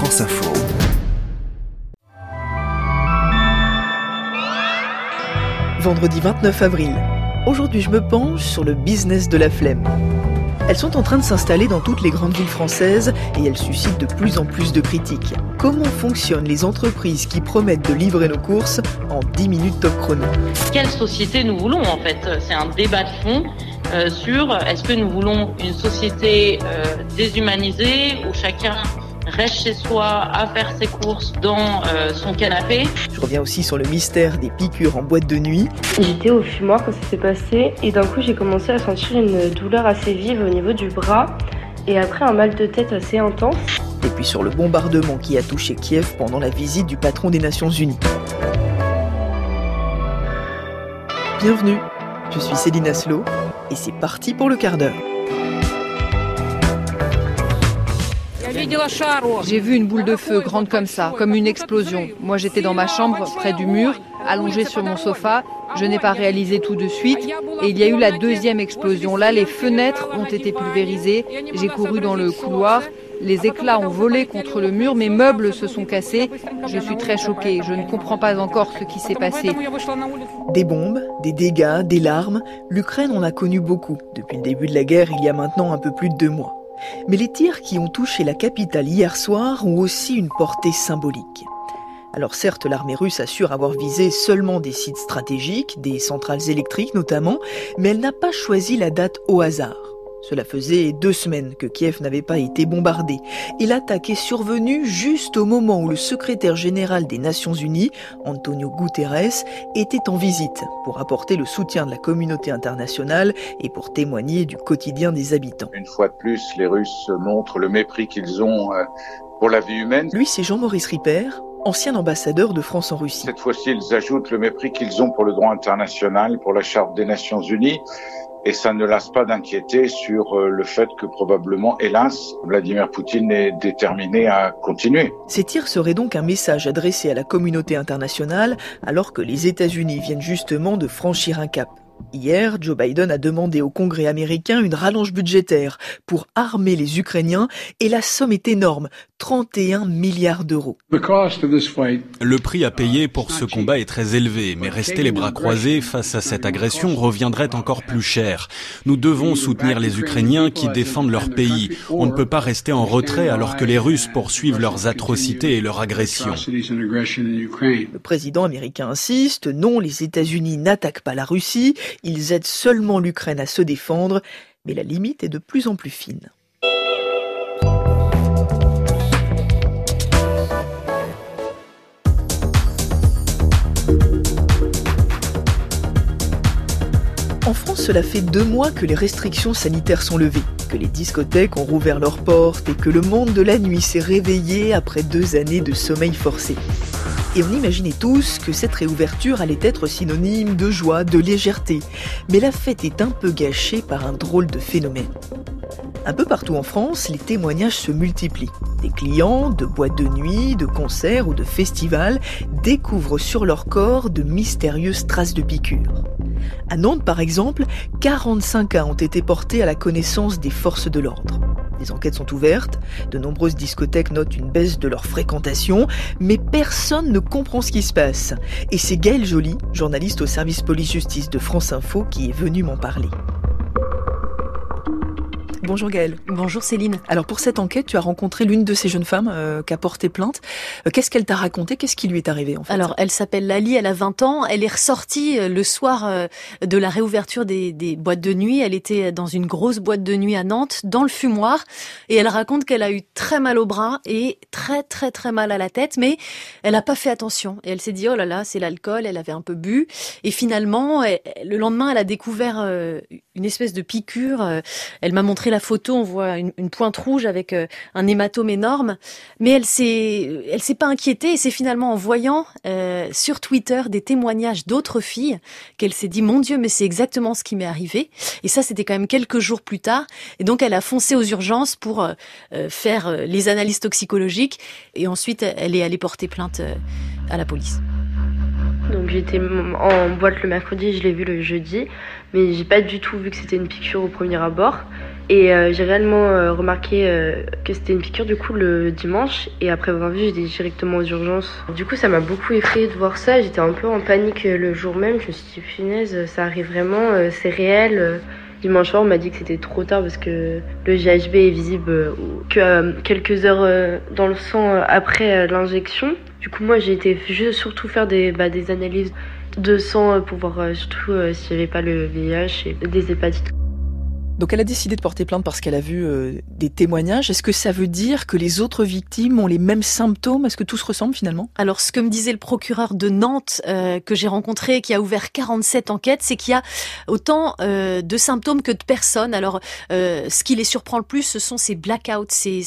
France Info. Vendredi 29 avril. Aujourd'hui, je me penche sur le business de la flemme. Elles sont en train de s'installer dans toutes les grandes villes françaises et elles suscitent de plus en plus de critiques. Comment fonctionnent les entreprises qui promettent de livrer nos courses en 10 minutes top chrono? Quelle société nous voulons en fait? C'est un débat de fond euh, sur est-ce que nous voulons une société euh, déshumanisée où chacun reste chez soi à faire ses courses dans euh, son canapé. Je reviens aussi sur le mystère des piqûres en boîte de nuit. J'étais au fumoir quand ça s'est passé et d'un coup j'ai commencé à sentir une douleur assez vive au niveau du bras et après un mal de tête assez intense. Et puis sur le bombardement qui a touché Kiev pendant la visite du patron des Nations Unies. Bienvenue, je suis Céline Aslo et c'est parti pour le quart d'heure. J'ai vu une boule de feu grande comme ça, comme une explosion. Moi j'étais dans ma chambre, près du mur, allongée sur mon sofa. Je n'ai pas réalisé tout de suite. Et il y a eu la deuxième explosion. Là, les fenêtres ont été pulvérisées. J'ai couru dans le couloir. Les éclats ont volé contre le mur, mes meubles se sont cassés. Je suis très choquée, je ne comprends pas encore ce qui s'est passé. Des bombes, des dégâts, des larmes, l'Ukraine en a connu beaucoup depuis le début de la guerre il y a maintenant un peu plus de deux mois. Mais les tirs qui ont touché la capitale hier soir ont aussi une portée symbolique. Alors certes, l'armée russe assure avoir visé seulement des sites stratégiques, des centrales électriques notamment, mais elle n'a pas choisi la date au hasard. Cela faisait deux semaines que Kiev n'avait pas été bombardé, et l'attaque est survenue juste au moment où le secrétaire général des Nations Unies, Antonio Guterres, était en visite pour apporter le soutien de la communauté internationale et pour témoigner du quotidien des habitants. Une fois de plus, les Russes montrent le mépris qu'ils ont euh, pour la vie humaine. Lui, c'est Jean-Maurice Ripper, ancien ambassadeur de France en Russie. Cette fois-ci, ils ajoutent le mépris qu'ils ont pour le droit international, pour la Charte des Nations Unies et ça ne lasse pas d'inquiéter sur euh, le fait que probablement, hélas, Vladimir Poutine est déterminé à continuer. Ces tirs seraient donc un message adressé à la communauté internationale alors que les États-Unis viennent justement de franchir un cap. Hier, Joe Biden a demandé au Congrès américain une rallonge budgétaire pour armer les Ukrainiens et la somme est énorme, 31 milliards d'euros. Le prix à payer pour ce combat est très élevé, mais rester les bras croisés face à cette agression reviendrait encore plus cher. Nous devons soutenir les Ukrainiens qui défendent leur pays. On ne peut pas rester en retrait alors que les Russes poursuivent leurs atrocités et leurs agressions. Le président américain insiste, non, les États-Unis n'attaquent pas la Russie, ils aident seulement l'Ukraine à se défendre, mais la limite est de plus en plus fine. En France, cela fait deux mois que les restrictions sanitaires sont levées, que les discothèques ont rouvert leurs portes et que le monde de la nuit s'est réveillé après deux années de sommeil forcé. Et on imaginait tous que cette réouverture allait être synonyme de joie, de légèreté. Mais la fête est un peu gâchée par un drôle de phénomène. Un peu partout en France, les témoignages se multiplient. Des clients de boîtes de nuit, de concerts ou de festivals découvrent sur leur corps de mystérieuses traces de piqûres. À Nantes, par exemple, 45 cas ont été portés à la connaissance des forces de l'ordre. Des enquêtes sont ouvertes, de nombreuses discothèques notent une baisse de leur fréquentation, mais personne ne comprend ce qui se passe. Et c'est Gaël Joly, journaliste au service police-justice de France Info, qui est venu m'en parler. Bonjour Gaëlle. Bonjour Céline. Alors pour cette enquête, tu as rencontré l'une de ces jeunes femmes euh, qui a porté plainte. Euh, Qu'est-ce qu'elle t'a raconté? Qu'est-ce qui lui est arrivé en fait? Alors elle s'appelle Lali, elle a 20 ans. Elle est ressortie euh, le soir euh, de la réouverture des, des, boîtes de nuit. Elle était dans une grosse boîte de nuit à Nantes, dans le fumoir. Et elle raconte qu'elle a eu très mal au bras et très très très mal à la tête. Mais elle n'a pas fait attention. Et elle s'est dit, oh là là, c'est l'alcool. Elle avait un peu bu. Et finalement, elle, le lendemain, elle a découvert une espèce de piqûre. Elle m'a montré la photo, on voit une, pointe rouge avec euh, un hématome énorme. Mais elle s'est, elle s'est pas inquiétée et c'est finalement en voyant euh, sur Twitter des témoignages d'autres filles qu'elle s'est dit mon Dieu, mais c'est exactement ce qui m'est arrivé. Et ça, c'était quand même quelques jours plus tard. Et donc, elle a foncé aux urgences pour euh, faire les analyses toxicologiques et ensuite, elle est allée porter plainte à la police. Donc j'étais en boîte le mercredi, je l'ai vu le jeudi, mais j'ai pas du tout vu que c'était une piqûre au premier abord. Et euh, j'ai réellement euh, remarqué euh, que c'était une piqûre du coup le dimanche. Et après avoir vu, j'étais directement aux urgences. Du coup, ça m'a beaucoup effrayé de voir ça. J'étais un peu en panique le jour même. Je me suis dit, punaise, ça arrive vraiment, c'est réel. Dimanche soir, on m'a dit que c'était trop tard parce que le GHB est visible que quelques heures dans le sang après l'injection. Du coup, moi, j'ai été surtout faire des, bah, des analyses de sang pour voir surtout s'il n'y avait pas le VIH et des hépatites. Donc elle a décidé de porter plainte parce qu'elle a vu euh, des témoignages. Est-ce que ça veut dire que les autres victimes ont les mêmes symptômes? Est-ce que tout se ressemble finalement? Alors ce que me disait le procureur de Nantes euh, que j'ai rencontré, qui a ouvert 47 enquêtes, c'est qu'il y a autant euh, de symptômes que de personnes. Alors ce qui les surprend le plus, ce sont ces blackouts, ces,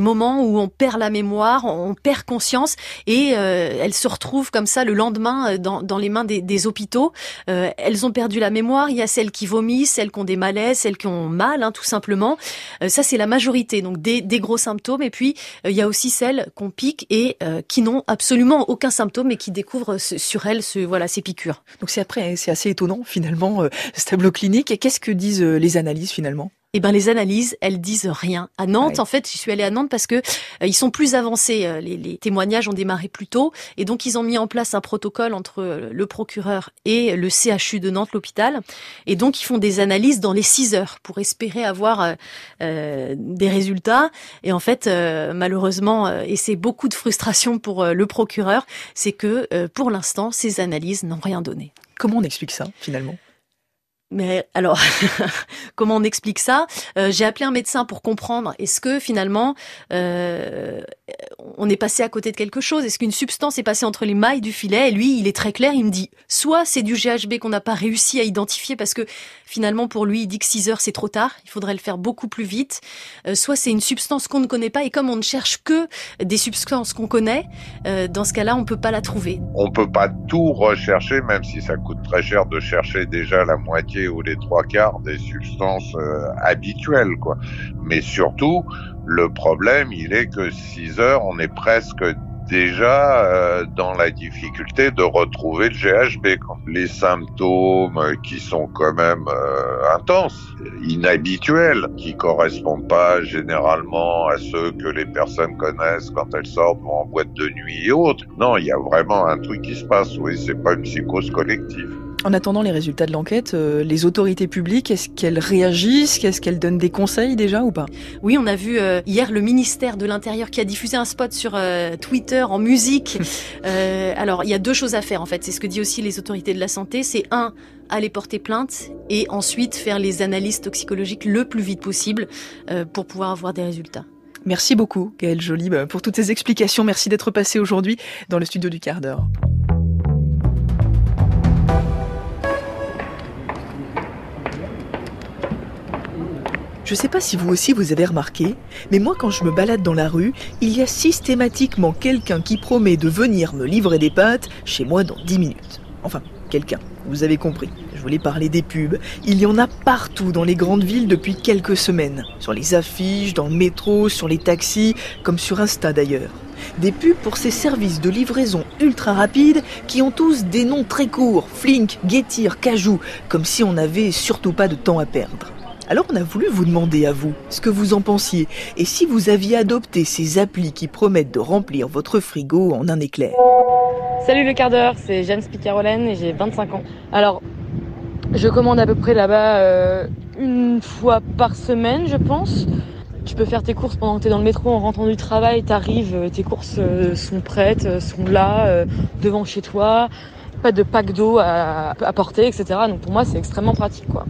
moments où on perd la mémoire, on perd conscience et elles se retrouvent comme ça le lendemain dans, les mains des, des hôpitaux. elles ont perdu la mémoire. Il y a celles qui vomissent, celles qui ont des malaises, celles qui ont mal, hein, tout simplement. Euh, ça, c'est la majorité, donc des, gros symptômes. Et puis, euh, il y a aussi celles qu'on pique et euh, qui n'ont absolument aucun symptôme et qui découvrent sur elles ce, voilà, ces piqûres. Donc c'est après, c'est assez étonnant finalement ce tableau clinique. Et qu'est-ce que disent les analyses finalement? Eh ben les analyses, elles disent rien. À Nantes, en fait, je suis allée à Nantes parce que euh, ils sont plus avancés. Euh, les, les, témoignages ont démarré plus tôt, et donc ils ont mis en place un protocole entre euh, le procureur et le CHU de Nantes, l'hôpital, et donc ils font des analyses dans les 6 heures pour espérer avoir euh, des résultats. Et en fait, malheureusement, et c'est beaucoup de frustration pour le procureur, c'est que pour l'instant, ces analyses n'ont rien donné. Comment on explique ça finalement? Mais alors, comment on explique ça? Euh, J'ai appelé un médecin pour comprendre. Est-ce que finalement, euh, on est passé à côté de quelque chose Est-ce qu'une substance est passée entre les mailles du filet? Et lui, il est très clair. Il me dit, soit c'est du GHB qu'on n'a pas réussi à identifier parce que finalement, pour lui, il dit que 6 heures c'est trop tard. Il faudrait le faire beaucoup plus vite. Euh, soit c'est une substance qu'on ne connaît pas et comme on ne cherche que des substances qu'on connaît, dans ce cas-là, on peut pas la trouver. On peut pas tout rechercher, même si ça coûte très cher de chercher déjà la moitié ou les trois quarts des substances euh, habituelles, quoi. Mais surtout, le problème, il est que 6 heures, on est presque déjà euh, dans la difficulté de retrouver le GHB. Les symptômes qui sont quand même euh, intenses, inhabituels, qui correspondent pas généralement à ceux que les personnes connaissent quand elles sortent en boîte de nuit et autres. Non, il y a vraiment un truc qui se passe. Oui, c'est pas une psychose collective. En attendant les résultats de l'enquête, euh, les autorités publiques, est-ce qu'elles réagissent? Est-ce qu'elles donnent des conseils déjà ou pas? Oui, on a vu euh, hier le ministère de l'Intérieur qui a diffusé un spot sur euh, Twitter en musique. alors, il y a deux choses à faire en fait. C'est ce que dit aussi les autorités de la santé. C'est un, aller porter plainte et ensuite faire les analyses toxicologiques le plus vite possible pour pouvoir avoir des résultats. Merci beaucoup, Gaëlle Jolie, bah, pour toutes ces explications. Merci d'être passé aujourd'hui dans le studio du quart d'heure. Je sais pas si vous aussi vous avez remarqué, mais moi quand je me balade dans la rue, il y a systématiquement quelqu'un qui promet de venir me livrer des pâtes chez moi dans 10 minutes. Enfin, quelqu'un, vous avez compris. Je voulais parler des pubs. Il y en a partout dans les grandes villes depuis quelques semaines. Sur les affiches, dans le métro, sur les taxis, comme sur Insta d'ailleurs. Des pubs pour ces services de livraison ultra rapides qui ont tous des noms très courts, Flink, Getir, Cajou, comme si on n'avait surtout pas de temps à perdre. Alors on a voulu vous demander à vous ce que vous en pensiez et si vous aviez adopté ces applis qui promettent de remplir votre frigo en un éclair. Salut le quart d'heure, c'est Jeanne Spicarolène et j'ai 25 ans. Alors, je commande à peu près là-bas euh, une fois par semaine, je pense. Tu peux faire tes courses pendant que tu es dans le métro en rentrant du travail, t'arrives, euh, tes courses euh, sont prêtes, sont là, devant chez toi, pas de pack d'eau à, à porter, etc. Donc pour moi c'est extrêmement pratique quoi.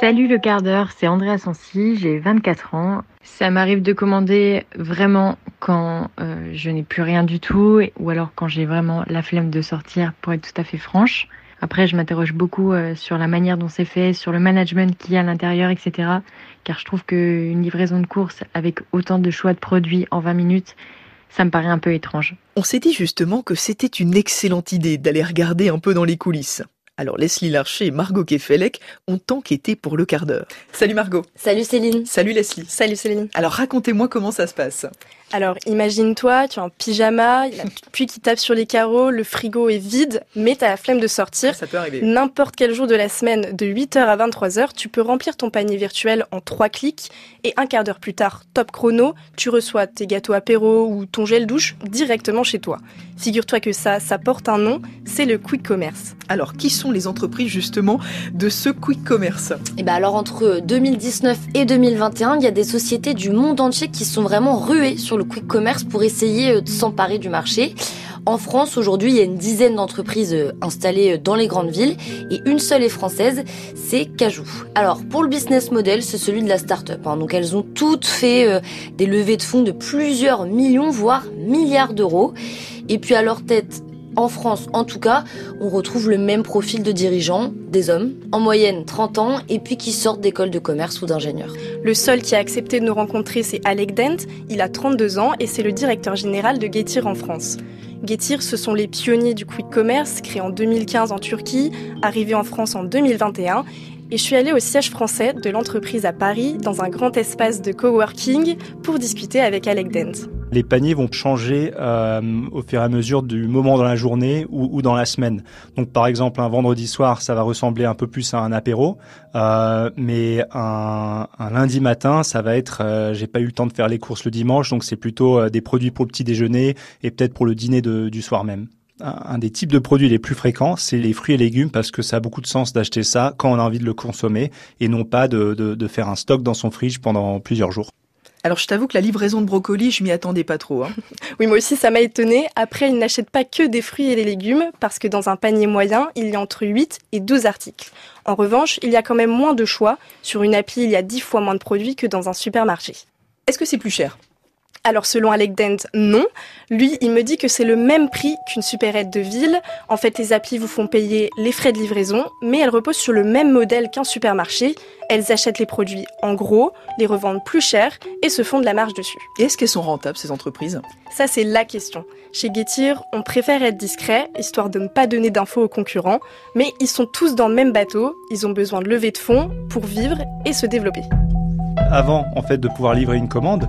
Salut le quart d'heure, c'est Andrea Sancy, j'ai 24 ans. Ça m'arrive de commander vraiment quand euh, je n'ai plus rien du tout ou alors quand j'ai vraiment la flemme de sortir pour être tout à fait franche. Après, je m'interroge beaucoup euh, sur la manière dont c'est fait, sur le management qu'il y a à l'intérieur, etc. Car je trouve qu'une livraison de course avec autant de choix de produits en 20 minutes, ça me paraît un peu étrange. On s'est dit justement que c'était une excellente idée d'aller regarder un peu dans les coulisses. Alors Leslie Larcher et Margot Kefelec ont enquêté pour le quart d'heure. Salut Margot. Salut Céline. Salut Leslie. Salut Céline. Alors racontez-moi comment ça se passe. Alors, imagine-toi, tu es en pyjama, il y a une pluie qui tape sur les carreaux, le frigo est vide, mais tu as la flemme de sortir. Ça peut arriver. N'importe quel jour de la semaine, de 8h à 23h, tu peux remplir ton panier virtuel en trois clics et un quart d'heure plus tard, top chrono, tu reçois tes gâteaux apéro ou ton gel douche directement chez toi. Figure-toi que ça, ça porte un nom, c'est le quick commerce. Alors, qui sont les entreprises justement de ce quick commerce? Eh ben alors entre 2019 et 2021, il y a des sociétés du monde entier qui sont vraiment ruées sur le quick commerce pour essayer euh, de s'emparer du marché. En France, aujourd'hui, il y a une dizaine d'entreprises euh, installées euh, dans les grandes villes et une seule est française, c'est Cajou. Alors, pour le business model, c'est celui de la start-up. Hein. Donc, elles ont toutes fait des levées de fonds de plusieurs millions, voire milliards d'euros. Et puis, à leur tête, en France en tout cas, on retrouve le même profil de dirigeants, des hommes, en moyenne 30 ans, et puis qui sortent d'école de commerce ou d'ingénieur. Le seul qui a accepté de nous rencontrer, c'est Alec Dent. Il a 32 ans et c'est le directeur général de Getir en France. Getir, ce sont les pionniers du quick commerce, créé en 2015 en Turquie, arrivé en France en 2021 et je suis allée au siège français de l'entreprise à Paris, dans un grand espace de coworking, pour discuter avec Alec Dent. Les paniers vont changer euh, au fur et à mesure du moment dans la journée ou, dans la semaine. Donc par exemple, un vendredi soir, ça va ressembler un peu plus à un apéro, euh, mais un, lundi matin, ça va être, euh, j'ai pas eu le temps de faire les courses le dimanche, donc c'est plutôt des produits pour le petit déjeuner et peut-être pour le dîner du soir même un des types de produits les plus fréquents, c'est les fruits et légumes parce que ça a beaucoup de sens d'acheter ça quand on a envie de le consommer et non pas de, de, faire un stock dans son frige pendant plusieurs jours. Alors je t'avoue que la livraison de brocoli, je m'y attendais pas trop. Hein. oui, moi aussi ça m'a étonné. Après, ils n'achètent pas que des fruits et des légumes parce que dans un panier moyen, il y a entre 8 et 12 articles. En revanche, il y a quand même moins de choix. Sur une appli, il y a 10 fois moins de produits que dans un supermarché. Est-ce que c'est plus cher? Alors selon Alec Dent, non. Lui, il me dit que c'est le même prix qu'une supérette de ville. En fait, les applis vous font payer les frais de livraison, mais elles reposent sur le même modèle qu'un supermarché. Elles achètent les produits en gros, les revendent plus cher et se font de la marge dessus. est-ce qu'elles sont rentables, ces entreprises? Ça, c'est la question. Chez Getir, on préfère être discret, histoire de ne pas donner d'infos aux concurrents, mais ils sont tous dans le même bateau, ils ont besoin de lever de fonds pour vivre et se développer. Avant, en fait, de pouvoir livrer une commande,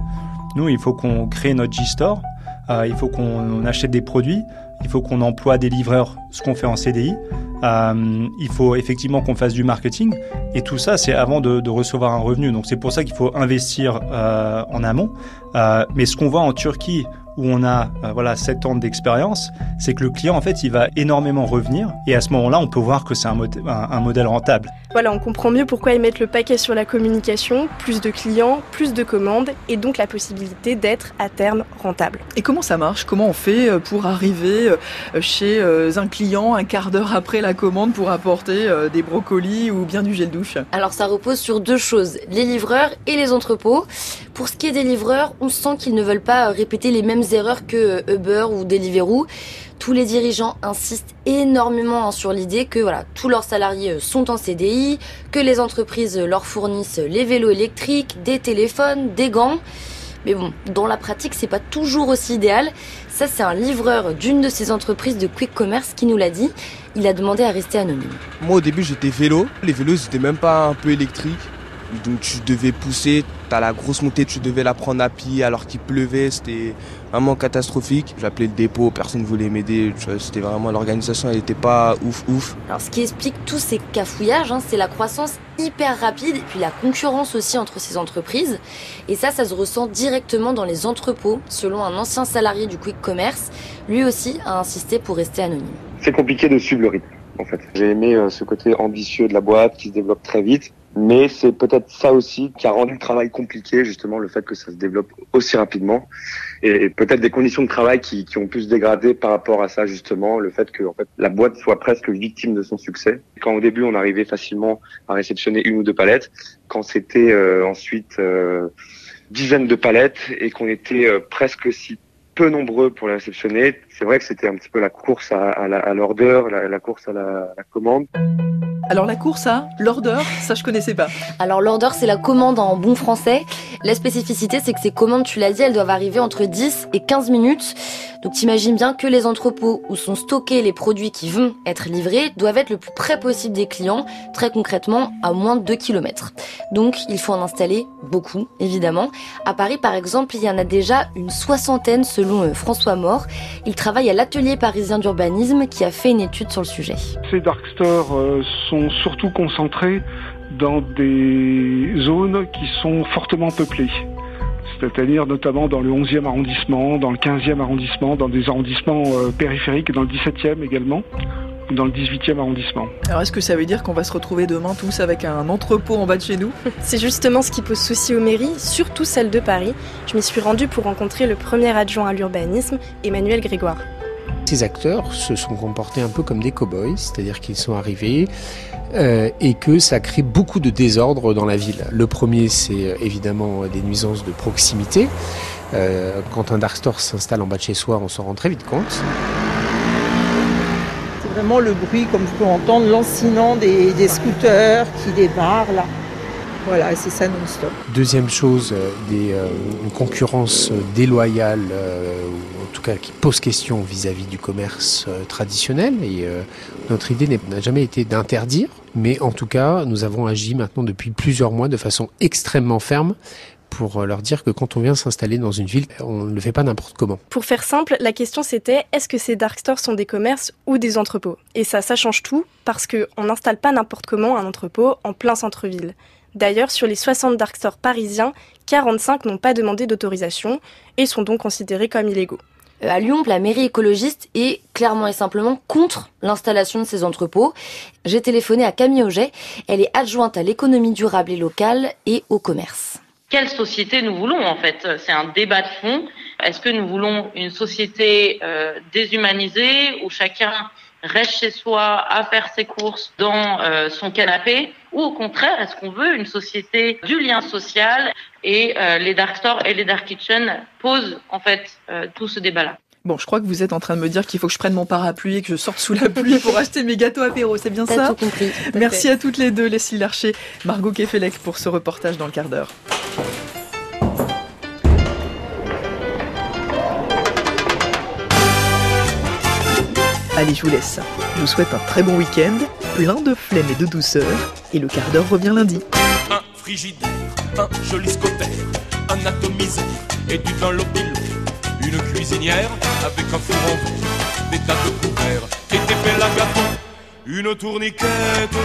nous, il faut qu'on crée notre G-Store, euh, il faut qu'on achète des produits, il faut qu'on emploie des livreurs, ce qu'on fait en CDI. Euh, il faut effectivement qu'on fasse du marketing. Et tout ça c'est avant de, de, recevoir un revenu. Donc c'est pour ça qu'il faut investir euh, en amont. Euh, mais ce qu'on voit en Turquie où on a euh, voilà 7 ans d'expérience, c'est que le client en fait il va énormément revenir et à ce moment-là on peut voir que c'est un, un, modèle rentable. Voilà, on comprend mieux pourquoi ils mettent le paquet sur la communication, plus de clients, plus de commandes et donc la possibilité d'être à terme rentable. Et comment ça marche? Comment on fait euh, pour arriver euh, chez un client un quart d'heure après la commande pour apporter des brocolis ou bien du gel douche? Alors ça repose sur deux choses, les livreurs et les entrepôts. Pour ce qui est des livreurs, on sent qu'ils ne veulent pas répéter les mêmes erreurs que Uber ou Deliveroo. Tous les dirigeants insistent énormément sur l'idée que tous leurs salariés sont en CDI, que les entreprises leur fournissent les vélos électriques, des téléphones, des gants. Mais bon, dans la pratique, c'est pas toujours aussi idéal. Ça, c'est un livreur d'une de ces entreprises de quick commerce qui nous l'a dit. Il a demandé à rester anonyme. Moi, au début, j'étais vélo. Les vélos, c'était même pas un peu électriques. Donc tu devais pousser, t'as la grosse montée, tu devais la prendre à pied alors qu'il pleuvait, c'était vraiment catastrophique. J'appelais le dépôt, personne ne voulait m'aider, c'était vraiment l'organisation, elle n'était pas ouf ouf. Alors ce qui explique tous ces cafouillages, hein, c'est la croissance hyper rapide et puis la concurrence aussi entre ces entreprises. Et ça, ça se ressent directement dans les entrepôts, selon un ancien salarié du quick commerce. Lui aussi a insisté pour rester anonyme. C'est compliqué de suivre le rythme. En fait. J'ai aimé euh, ce côté ambitieux de la boîte qui se développe très vite mais c'est peut-être ça aussi qui a rendu le travail compliqué, justement, le fait que ça se développe aussi rapidement. Et peut-être des conditions de travail qui, qui ont pu se dégrader par rapport à ça, justement, le fait que en fait, la boîte soit presque victime de son succès. Quand au début, on arrivait facilement à réceptionner une ou deux palettes, quand c'était euh, ensuite euh, dizaines de palettes et qu'on était euh, presque si peu nombreux pour les réceptionner. C'est vrai que c'était un petit peu la course à, l'ordre, la, course à la, commande. Alors la course à l'order, ça je connaissais pas. Alors l'order c'est la commande en bon français. La spécificité c'est que ces commandes, tu l'as dit, elles doivent arriver entre 10 et 15 minutes. Donc t'imagines bien que les entrepôts où sont stockés les produits qui vont être livrés doivent être le plus près possible des clients, très concrètement à moins de 2 km. Donc il faut en installer beaucoup, évidemment. À Paris par exemple, il y en a déjà une soixantaine selon euh, François Mort. Il travaille à l'atelier parisien d'urbanisme qui a fait une étude sur le sujet. Ces dark stores euh, sont surtout concentrés dans des zones qui sont fortement peuplées c'est-à-dire notamment dans le 11e arrondissement, dans le 15e arrondissement, dans des arrondissements euh, périphériques, dans le 17e également, ou dans le 18e arrondissement. Alors est-ce que ça veut dire qu'on va se retrouver demain tous avec un entrepôt en bas de chez nous? C'est justement ce qui pose souci aux mairies, surtout celle de Paris. Je m'y suis rendue pour rencontrer le premier adjoint à l'urbanisme, Emmanuel Grégoire. Ces acteurs se sont comportés un peu comme des cow-boys, c'est-à-dire qu'ils sont arrivés euh, et que ça crée beaucoup de désordre dans la ville. Le premier, c'est euh, évidemment des nuisances de proximité. Euh, quand un dark store s'installe en bas de chez soi, on s'en rend très vite compte. C'est vraiment le bruit, comme vous pouvez entendre, lancinant des, scooters qui démarrent là. Voilà, c'est ça non-stop. Deuxième chose, des, une concurrence déloyale en tout cas qui pose question vis-à-vis du commerce euh, traditionnel. Et euh, notre idée n'a jamais été d'interdire, mais en tout cas, nous avons agi maintenant depuis plusieurs mois de façon extrêmement ferme pour euh, leur dire que quand on vient s'installer dans une ville, on ne le fait pas n'importe comment. Pour faire simple, la question c'était est-ce que ces dark stores sont des commerces ou des entrepôts? Et ça, ça change tout parce qu'on n'installe pas n'importe comment un entrepôt en plein centre-ville. D'ailleurs, sur les 60 dark stores parisiens, 45 n'ont pas demandé d'autorisation et sont donc considérés comme illégaux. Euh, à Lyon, la mairie écologiste est clairement et simplement contre l'installation de ces entrepôts. J'ai téléphoné à Camille Auget. Elle est adjointe à l'économie durable et locale et au commerce. Quelle société nous voulons en fait? C'est un débat de fond. Est-ce que nous voulons une société euh, déshumanisée où chacun reste chez soi à faire ses courses dans euh, son canapé ou au contraire est-ce qu'on veut une société du lien social et euh, les dark stores et les dark kitchens posent en fait euh, tout ce débat là. Bon, je crois que vous êtes en train de me dire qu'il faut que je prenne mon parapluie et que je sorte sous la pluie pour acheter mes gâteaux apéro, c'est bien ça tout compris. Merci à toutes les deux, Leslie Larcher, Margot Kefelec pour ce reportage dans le quart d'heure. Allez, je vous laisse. Je vous souhaite un très bon week-end, plein de flemme et de douceur, et le quart d'heure revient lundi. Un frigidaire, un joli scotère, un atomiseur et du dunlopilo, une cuisinière avec un four en verre, des tas de couverts et des belles à gâteau, une tourniquette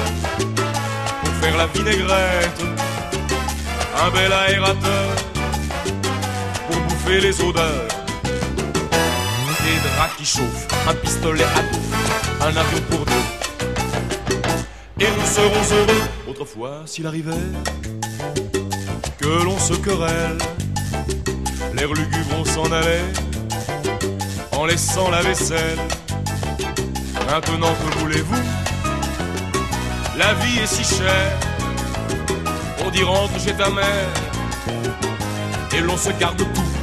pour faire la vinaigrette, un bel aérateur pour bouffer les odeurs draps qui chauffent, un pistolet à dos, un avion pour deux. Et nous serons heureux, autrefois s'il arrivait que l'on se querelle. L'air lugubre on s'en allait en laissant la vaisselle. Maintenant que voulez-vous? La vie est si chère. On dit rentre chez ta mère et l'on se garde tout